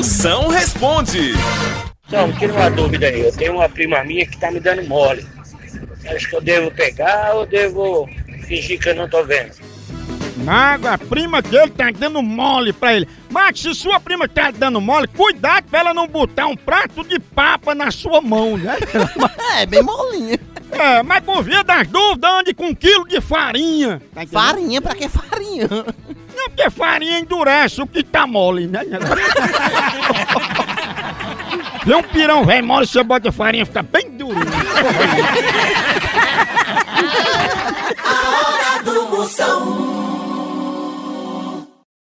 Moção responde. Então, tira uma dúvida aí. Eu tenho uma prima minha que tá me dando mole. Acho que eu devo pegar ou devo fingir que eu não tô vendo? Mago, a prima dele tá dando mole pra ele. Mas se sua prima tá dando mole, cuidado pra ela não botar um prato de papa na sua mão, né? É, bem molinho. É, mas por via das dúvidas, ande com um quilo de farinha. Tá? Farinha, pra que farinha? Não, porque farinha endurece o que tá mole, né? Vê um pirão velho mole, você bota farinha, fica bem duro. A hora do moção.